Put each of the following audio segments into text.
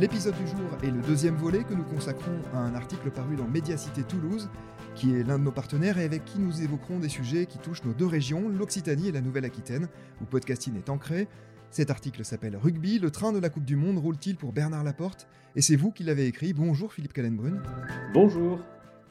L'épisode du jour est le deuxième volet que nous consacrons à un article paru dans Médiacité Toulouse, qui est l'un de nos partenaires et avec qui nous évoquerons des sujets qui touchent nos deux régions, l'Occitanie et la Nouvelle-Aquitaine, où podcasting est ancré. Cet article s'appelle Rugby, le train de la Coupe du Monde roule-t-il pour Bernard Laporte? Et c'est vous qui l'avez écrit. Bonjour Philippe Callenbrun. Bonjour.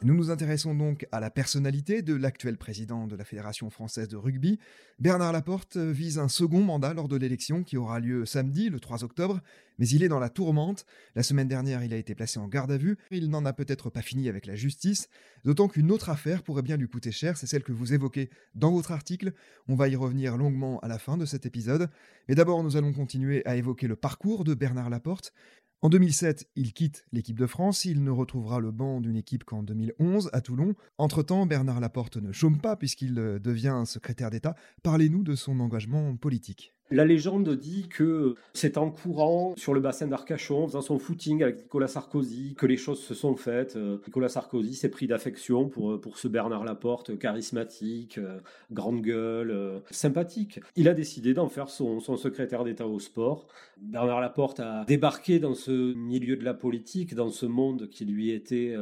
Nous nous intéressons donc à la personnalité de l'actuel président de la Fédération française de rugby. Bernard Laporte vise un second mandat lors de l'élection qui aura lieu samedi, le 3 octobre, mais il est dans la tourmente. La semaine dernière, il a été placé en garde à vue. Il n'en a peut-être pas fini avec la justice, d'autant qu'une autre affaire pourrait bien lui coûter cher, c'est celle que vous évoquez dans votre article. On va y revenir longuement à la fin de cet épisode. Mais d'abord, nous allons continuer à évoquer le parcours de Bernard Laporte. En 2007, il quitte l'équipe de France, il ne retrouvera le banc d'une équipe qu'en 2011 à Toulon. Entre-temps, Bernard Laporte ne chôme pas puisqu'il devient secrétaire d'État. Parlez-nous de son engagement politique. La légende dit que c'est en courant sur le bassin d'Arcachon, faisant son footing avec Nicolas Sarkozy, que les choses se sont faites. Euh, Nicolas Sarkozy s'est pris d'affection pour, euh, pour ce Bernard Laporte, charismatique, euh, grande gueule, sympathique. Il a décidé d'en faire son, son secrétaire d'État au sport. Bernard Laporte a débarqué dans ce milieu de la politique, dans ce monde qui lui était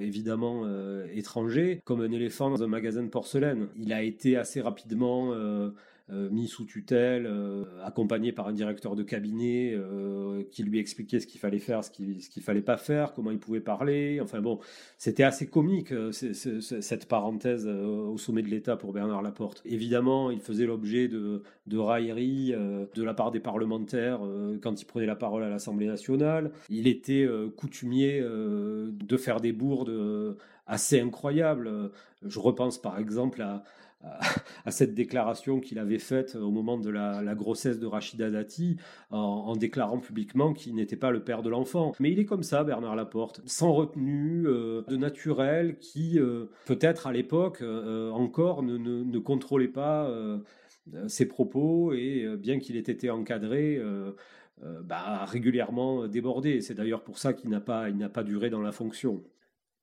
évidemment étranger, comme un éléphant dans un magasin de porcelaine. Il a été assez rapidement mis sous tutelle, euh, accompagné par un directeur de cabinet euh, qui lui expliquait ce qu'il fallait faire, ce qu'il ne fallait pas faire, comment il pouvait parler. Enfin bon, c'était assez comique cette parenthèse au sommet de l'État pour Bernard Laporte. Évidemment, il faisait l'objet de, de railleries de la part des parlementaires quand il prenait la parole à l'Assemblée nationale. Il était coutumier de faire des bourdes assez incroyables. Je repense par exemple à à cette déclaration qu'il avait faite au moment de la, grossesse de Rachida Dati, en, déclarant publiquement qu'il n'était pas le père de l'enfant. Mais il est comme ça, Bernard Laporte, sans retenue, euh, de naturel, qui euh, peut-être à l'époque euh, encore ne, contrôlait pas ses propos et bien qu'il ait été encadré. Bah, régulièrement débordé. C'est d'ailleurs pour ça qu'il n'a pas duré dans la fonction.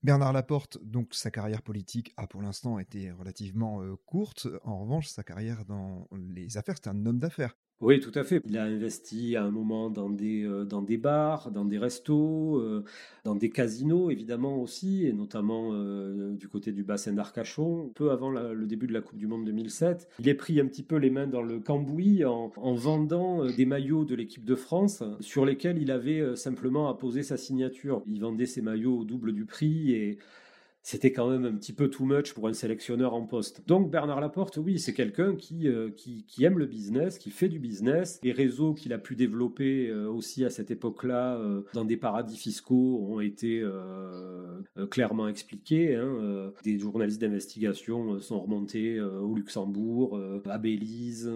Bernard Laporte, donc sa carrière politique a pour l'instant été relativement euh, courte. En revanche, sa carrière dans les affaires, c'est un homme d'affaires. Oui, tout à fait. Il a investi à un moment dans des, euh, dans des bars, dans des restos, euh, dans des casinos évidemment aussi, et notamment euh, du côté du bassin d'Arcachon, peu avant le début de la Coupe du Monde 2007. Il est pris un petit peu les mains dans le cambouis en, en vendant des maillots de l'équipe de France sur lesquels il avait simplement apposé sa signature. Il vendait ses maillots au double du prix et c'était quand même un petit peu too much pour un sélectionneur en poste. Donc Bernard Laporte, oui, c'est quelqu'un qui, euh, qui, aime le business, qui fait du business. Les réseaux qu'il a pu développer euh, aussi à cette époque-là euh, dans des paradis fiscaux ont été clairement expliqués. Hein, des journalistes d'investigation sont remontés au Luxembourg, à Belize.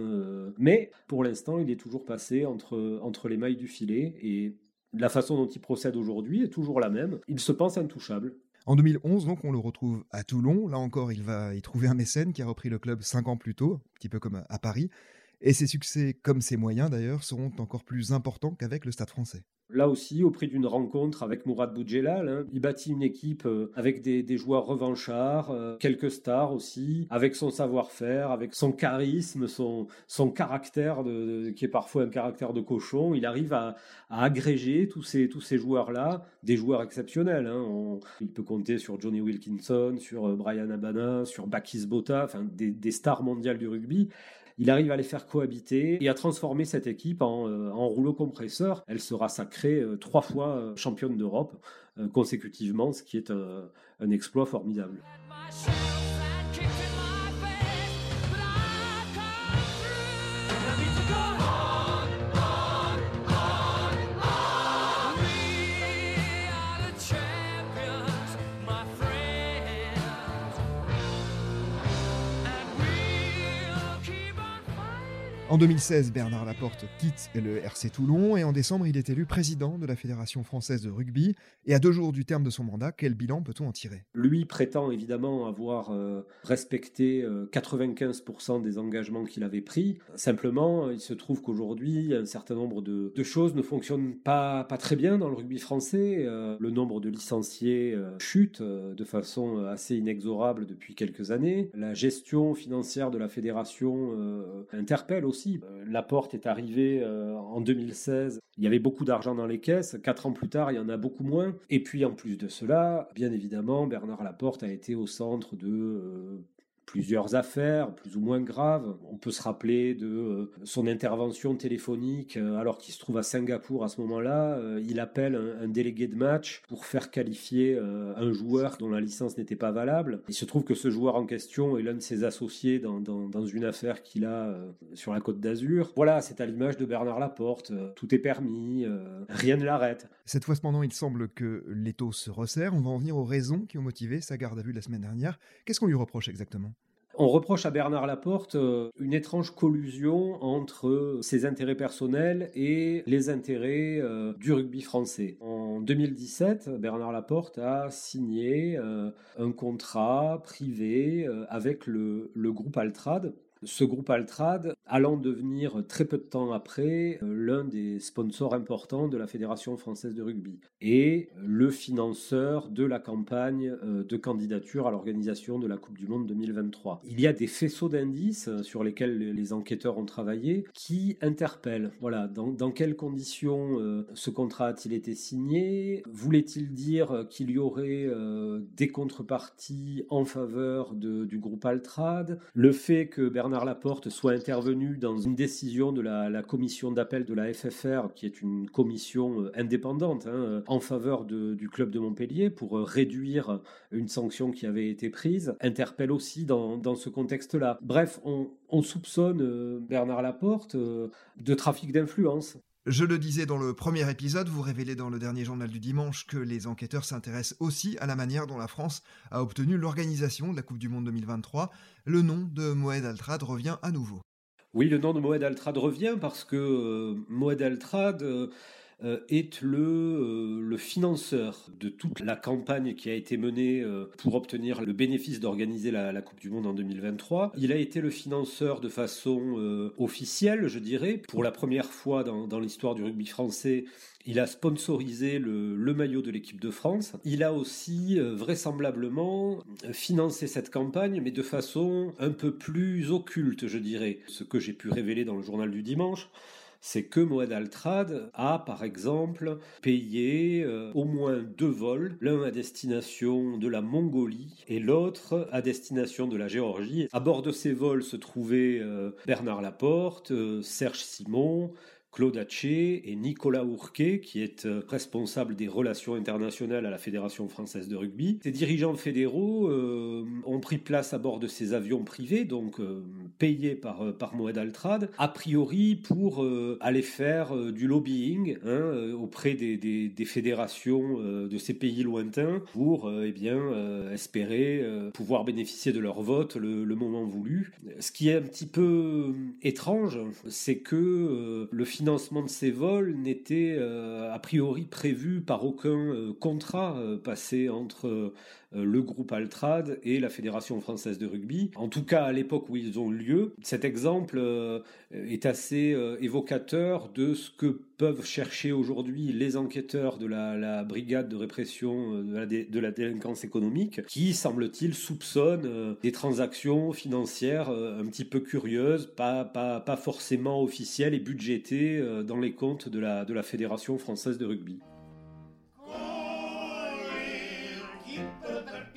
mais pour l'instant, il est toujours passé entre, entre les mailles du filet et la façon dont il procède aujourd'hui est toujours la même. Il se pense intouchable. En 2011, donc, on le retrouve à Toulon. Là encore, il va y trouver un mécène qui a repris le club cinq ans plus tôt, un petit peu comme à Paris. Et ses succès, comme ses moyens d'ailleurs, seront encore plus importants qu'avec le Stade français. Là aussi, au prix d'une rencontre avec Mourad Boudjelal, hein, il bâtit une équipe euh, avec des, joueurs revanchards, euh, quelques stars aussi, avec son savoir-faire, avec son charisme, son, caractère, qui est parfois un caractère de cochon. Il arrive à, agréger tous ces, joueurs-là, des joueurs exceptionnels. Hein. il peut compter sur Johnny Wilkinson, sur euh, Brian Abana, sur Bakis Bota, enfin des stars mondiales du rugby. Il arrive à les faire cohabiter et à transformer cette équipe en, en rouleau compresseur. Elle sera sacrée trois fois championne d'Europe consécutivement, ce qui est un exploit formidable. En 2016, Bernard Laporte quitte le RC Toulon et en décembre, il est élu président de la Fédération française de rugby. Et à deux jours du terme de son mandat, quel bilan peut-on en tirer? Lui prétend évidemment avoir euh, respecté 95% euh, des engagements qu'il avait pris. Simplement, il se trouve qu'aujourd'hui, un certain nombre de, choses ne fonctionnent pas, très bien dans le rugby français. Euh, le nombre de licenciés chute de façon assez inexorable depuis quelques années. La gestion financière de la fédération interpelle aussi euh, la porte est arrivée euh, en 2016. Il y avait beaucoup d'argent dans les caisses. Quatre ans plus tard, il y en a beaucoup moins. Et puis, en plus de cela, bien évidemment, Bernard Laporte a été au centre de euh, plusieurs affaires plus ou moins graves. On peut se rappeler de euh, son intervention téléphonique euh, alors qu'il se trouve à Singapour à ce moment-là. Euh, il appelle un, délégué de match pour faire qualifier un joueur dont la licence n'était pas valable. Il se trouve que ce joueur en question est l'un de ses associés dans, une affaire qu'il a sur la côte d'Azur. Voilà, c'est à l'image de Bernard Laporte. Tout est permis, rien ne l'arrête. Cette fois cependant, il semble que l'étau se resserre. On va en venir aux raisons qui ont motivé sa garde à vue la semaine dernière. Qu'est-ce qu'on lui reproche exactement? On reproche à Bernard Laporte euh, une étrange collusion entre ses intérêts personnels et les intérêts euh, du rugby français. En 2017, Bernard Laporte a signé euh, un contrat privé avec le, le groupe Altrad ce groupe Altrad allant devenir très peu de temps après euh, l'un des sponsors importants de la Fédération française de rugby et le financeur de la campagne euh, de candidature à l'organisation de la Coupe du Monde 2023. Il y a des faisceaux d'indices euh, sur lesquels les enquêteurs ont travaillé qui interpellent. Voilà, dans, quelles conditions ce contrat a-t-il été signé? Voulait-il dire qu'il y aurait des contreparties en faveur du groupe Altrad? Le fait que Bernard Bernard Laporte soit intervenu dans une décision de la, commission d'appel de la FFR, qui est une commission euh, indépendante, hein, en faveur du club de Montpellier pour euh, réduire une sanction qui avait été prise, interpelle aussi dans, ce contexte-là. Bref, on, soupçonne euh, Bernard Laporte de trafic d'influence. Je le disais dans le premier épisode, vous révélez dans le dernier journal du dimanche que les enquêteurs s'intéressent aussi à la manière dont la France a obtenu l'organisation de la Coupe du Monde 2023. Le nom de Moed Altrad revient à nouveau. Oui, le nom de Moed Altrad revient parce que euh, Moed Altrad euh, est le, euh, le, financeur de toute la campagne qui a été menée euh, pour obtenir le bénéfice d'organiser la, Coupe du Monde en 2023. Il a été le financeur de façon officielle, je dirais, pour la première fois dans, l'histoire du rugby français. Il a sponsorisé le maillot de l'équipe de France. Il a aussi vraisemblablement financé cette campagne, mais de façon un peu plus occulte, je dirais. Ce que j'ai pu révéler dans le journal du dimanche, c'est que Moed Altrad a par exemple payé euh, au moins deux vols, l'un à destination de la Mongolie et l'autre à destination de la Géorgie. À bord de ces vols se trouvaient euh, Bernard Laporte, euh, Serge Simon, Claude Haché et Nicolas Ourquet, qui est responsable des relations internationales à la Fédération française de rugby. Ces dirigeants fédéraux ont pris place à bord de ces avions privés, donc payés par, par Moed Altrad, a priori pour aller faire du lobbying hein, auprès des, des, fédérations de ces pays lointains pour eh bien, espérer pouvoir bénéficier de leur vote le, moment voulu. Ce qui est un petit peu étrange, c'est que le financement de ces vols n'était euh, a priori prévu par aucun euh, contrat euh, passé entre le groupe Altrad et la Fédération française de rugby. En tout cas, à l'époque où ils ont lieu, cet exemple est assez évocateur de ce que peuvent chercher aujourd'hui les enquêteurs de la, brigade de répression de la, délinquance économique, qui, semble-t-il, soupçonnent des transactions financières un petit peu curieuses, pas, forcément officielles et budgétées euh, dans les comptes de la Fédération française de rugby. Elle est battue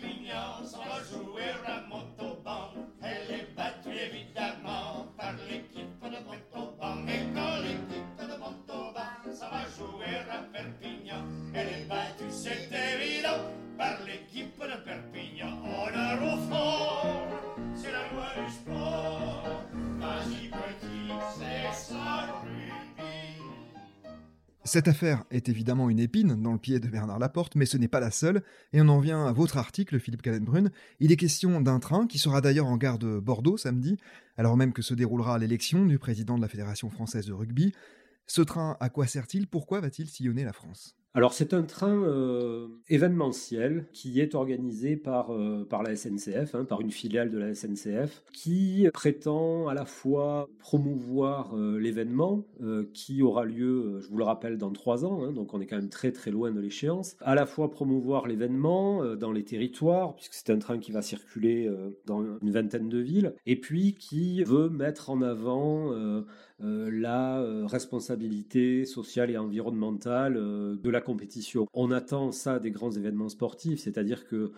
Cette affaire est évidemment une épine dans le pied de Bernard Laporte, mais ce n'est pas la seule, et on en vient à votre article, Philippe Callenbrun. Il est question d'un train qui sera d'ailleurs en gare de Bordeaux samedi, alors même que se déroulera l'élection du président de la Fédération française de rugby. Ce train, à quoi sert-il? Pourquoi va-t-il sillonner la France? Alors c'est un train euh, événementiel qui est organisé par, euh, la SNCF, hein, par une filiale de la SNCF, qui prétend à la fois promouvoir euh, l'événement qui aura lieu, je vous le rappelle, dans trois ans, hein, donc on est quand même très très loin de l'échéance, à la fois promouvoir l'événement dans les territoires, puisque c'est un train qui va circuler dans une vingtaine de villes, et puis qui veut mettre en avant euh, la euh, responsabilité sociale et environnementale euh, de la compétition. On attend ça des grands événements sportifs, c'est-à-dire que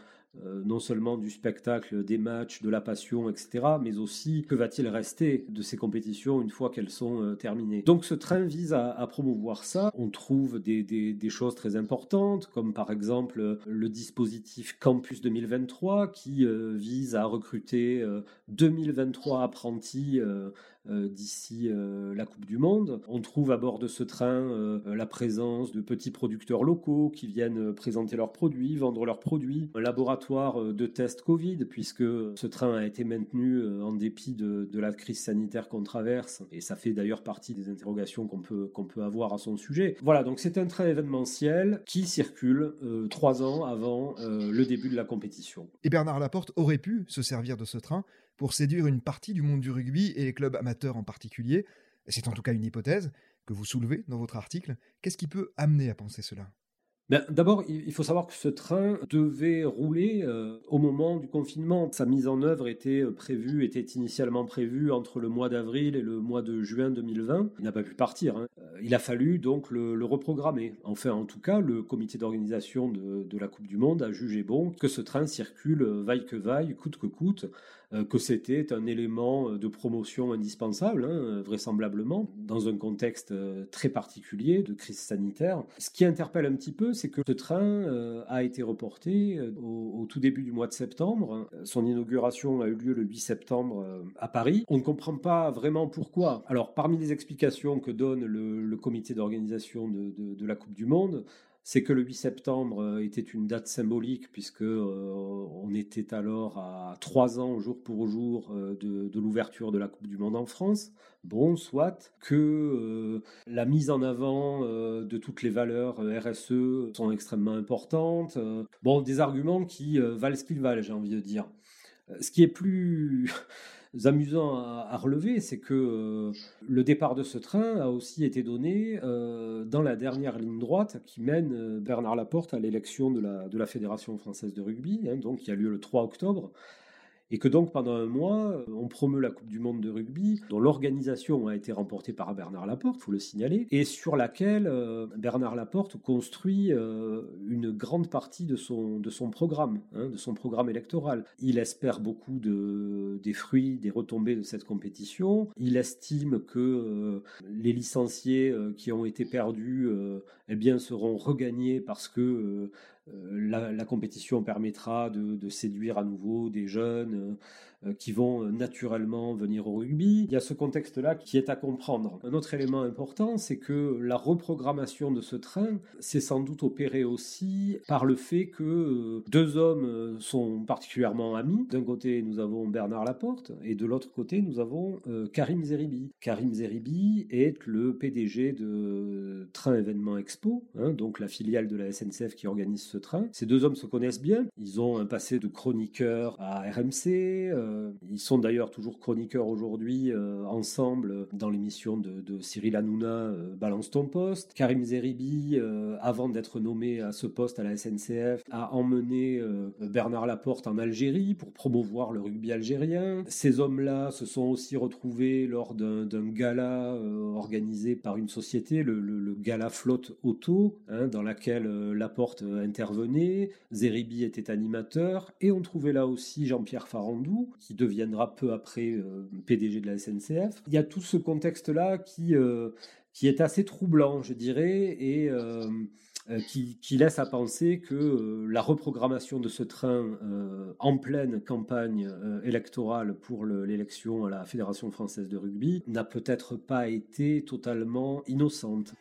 non seulement du spectacle, des matchs, de la passion, etc., mais aussi que va-t-il rester de ces compétitions une fois qu'elles sont terminées. Donc ce train vise à, promouvoir ça. On trouve des, choses très importantes, comme par exemple le dispositif Campus 2023, qui vise à recruter 2023 apprentis d'ici la Coupe du Monde. On trouve à bord de ce train la présence de petits producteurs locaux qui viennent présenter leurs produits, vendre leurs produits, un laboratoire euh, de tests Covid, puisque ce train a été maintenu euh, en dépit de, la crise sanitaire qu'on traverse, et ça fait d'ailleurs partie des interrogations qu'on peut, peut avoir à son sujet. Voilà, donc c'est un train événementiel qui circule euh, trois ans avant le début de la compétition. Et Bernard Laporte aurait pu se servir de ce train pour séduire une partie du monde du rugby et les clubs amateurs en particulier. C'est en tout cas une hypothèse que vous soulevez dans votre article. Qu'est-ce qui peut amener à penser cela? Ben, d'abord, il faut savoir que ce train devait rouler euh, au moment du confinement. Sa mise en œuvre était euh, prévue, était initialement prévue entre le mois d'avril et le mois de juin 2020. Il n'a pas pu partir. Hein. Euh, il a fallu donc le, reprogrammer. Enfin, en tout cas, le comité d'organisation de, la Coupe du Monde a jugé bon que ce train circule vaille que vaille, coûte que coûte, que c'était un élément de promotion indispensable, hein, vraisemblablement, dans un contexte très particulier de crise sanitaire. Ce qui interpelle un petit peu, c'est que ce train a été reporté au, tout début du mois de septembre. Son inauguration a eu lieu le 8 septembre à Paris. On ne comprend pas vraiment pourquoi. Alors, parmi les explications que donne le, comité d'organisation de la Coupe du Monde, c'est que le 8 septembre euh, était une date symbolique puisque euh, on était alors à trois ans jour pour jour euh, de, l'ouverture de la Coupe du Monde en France. Bon, soit que la mise en avant de toutes les valeurs RSE sont extrêmement importantes. bon, des arguments qui valent ce qu'ils valent, j'ai envie de dire. Ce qui est plus amusant à, relever, c'est que euh, le départ de ce train a aussi été donné euh, dans la dernière ligne droite qui mène euh, Bernard Laporte à l'élection de la, Fédération française de rugby, hein, donc qui a lieu le 3 octobre et que donc pendant un mois, euh, on promeut la Coupe du Monde de rugby, dont l'organisation a été remportée par Bernard Laporte, faut le signaler, et sur laquelle euh, Bernard Laporte construit euh, une grande partie de son, de son programme, hein, de son programme électoral. Il espère beaucoup de, des fruits, des retombées de cette compétition. Il estime que les licenciés qui ont été perdus eh bien, seront regagnés parce que euh, la, compétition permettra de, séduire à nouveau des jeunes euh, qui vont euh, naturellement venir au rugby. Il y a ce contexte-là qui est à comprendre. Un autre élément important, c'est que la reprogrammation de ce train s'est sans doute opérée aussi par le fait que deux hommes sont particulièrement amis. D'un côté, nous avons Bernard Laporte et de l'autre côté, nous avons Karim Zeribi. Karim Zeribi est le PDG de Train Événement Expo, hein, donc la filiale de la SNCF qui organise ce train. Ces deux hommes se connaissent bien. Ils ont un passé de chroniqueur à RMC. Euh, ils sont d'ailleurs toujours chroniqueurs aujourd'hui euh, ensemble dans l'émission de, Cyril Hanouna, euh, Balance ton poste. Karim Zeribi, avant d'être nommé à ce poste à la SNCF, a emmené Bernard Laporte en Algérie pour promouvoir le rugby algérien. Ces hommes-là se sont aussi retrouvés lors d'un gala organisé par une société, le, gala Flotte Auto, hein, dans laquelle Laporte intervenait, Zeribi était animateur, et on trouvait là aussi Jean-Pierre Farandou, qui deviendra peu après euh, PDG de la SNCF. Il y a tout ce contexte-là qui, euh, qui est assez troublant, je dirais, et euh, qui, qui, laisse à penser que la reprogrammation de ce train en pleine campagne électorale pour l'élection à la Fédération française de rugby n'a peut-être pas été totalement innocente.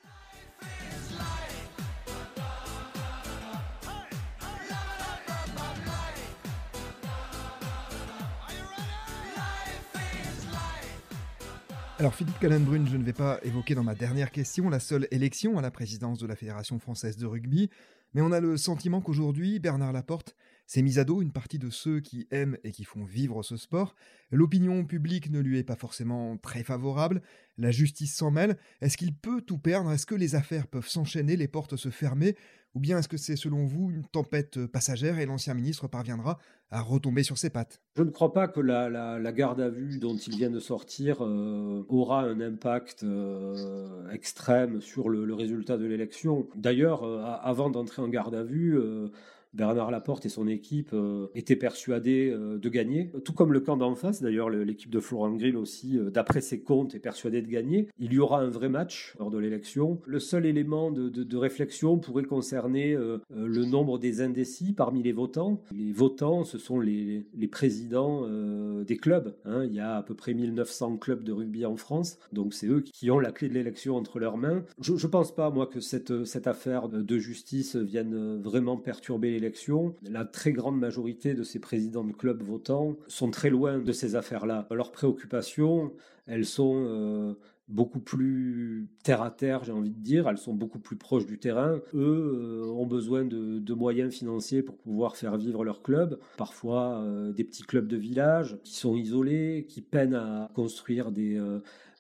Alors Philippe Callenbrune, je ne vais pas évoquer dans ma dernière question la seule élection à la présidence de la Fédération française de rugby, mais on a le sentiment qu'aujourd'hui, Bernard Laporte s'est mis à dos une partie de ceux qui aiment et qui font vivre ce sport. L'opinion publique ne lui est pas forcément très favorable, la justice s'en mêle. Est-ce qu'il peut tout perdre? Est-ce que les affaires peuvent s'enchaîner, les portes se fermer? Ou bien est-ce que c'est selon vous une tempête passagère et l'ancien ministre parviendra à retomber sur ses pattes? Je ne crois pas que la, garde à vue dont il vient de sortir euh, aura un impact euh, extrême sur le, résultat de l'élection. D'ailleurs, euh, avant d'entrer en garde à vue, Bernard Laporte et son équipe euh, étaient persuadés euh, de gagner, tout comme le camp d'en face. D'ailleurs, l'équipe de Florent Grill aussi, euh, d'après ses comptes, est persuadée de gagner. Il y aura un vrai match lors de l'élection. Le seul élément de, réflexion pourrait concerner le nombre des indécis parmi les votants. Les votants, ce sont les, présidents des clubs. Hein. Il y a à peu près 1900 clubs de rugby en France, donc c'est eux qui ont la clé de l'élection entre leurs mains. Je ne pense pas, moi, que cette, cette affaire de justice vienne vraiment perturber l'élection, la très grande majorité de ces présidents de clubs votants sont très loin de ces affaires-là. Leurs préoccupations, elles sont euh, beaucoup plus terre à terre, j'ai envie de dire. Elles sont beaucoup plus proches du terrain. Eux euh, ont besoin de, moyens financiers pour pouvoir faire vivre leur club. Parfois, euh, des petits clubs de village qui sont isolés, qui peinent à construire des,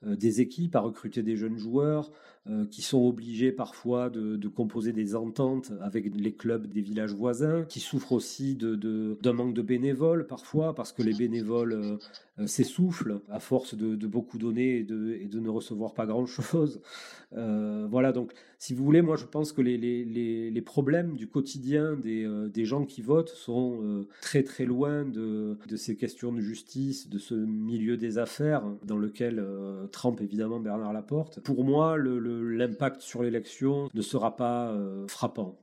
des équipes, à recruter des jeunes joueurs. Euh, qui sont obligés parfois de, composer des ententes avec les clubs des villages voisins, qui souffrent aussi d'un de, manque de bénévoles parfois, parce que les bénévoles euh, euh, s'essoufflent à force de, beaucoup donner et de, ne recevoir pas grand-chose. voilà, donc si vous voulez, moi je pense que les, problèmes du quotidien des, gens qui votent sont très très loin de, ces questions de justice, de ce milieu des affaires dans lequel trempe évidemment Bernard Laporte. Pour moi, le l'impact sur l'élection ne sera pas euh, frappant.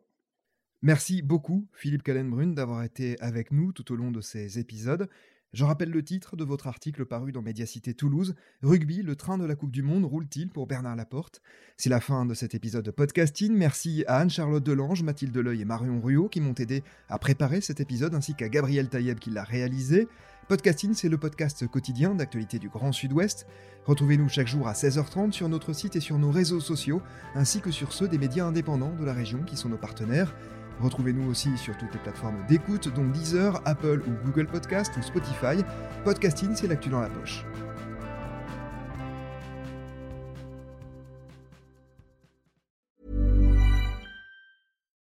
Merci beaucoup, Philippe Callenbrune, d'avoir été avec nous tout au long de ces épisodes. Je rappelle le titre de votre article paru dans Médiacité Toulouse. Rugby, le train de la Coupe du Monde roule-t-il pour Bernard Laporte? C'est la fin de cet épisode de podcasting. Merci à Anne-Charlotte Delange, Mathilde Leuil et Marion Ruot qui m'ont aidé à préparer cet épisode, ainsi qu'à Gabriel Taïeb qui l'a réalisé. Podcasting, c'est le podcast quotidien d'actualité du Grand Sud-Ouest. Retrouvez-nous chaque jour à 16h30 sur notre site et sur nos réseaux sociaux, ainsi que sur ceux des médias indépendants de la région qui sont nos partenaires. Retrouvez-nous aussi sur toutes les plateformes d'écoute, dont Deezer, Apple ou Google Podcast ou Spotify. Podcasting, c'est l'actu dans la poche.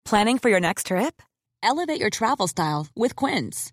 Planning for your next trip? Elevate your travel style with Quince.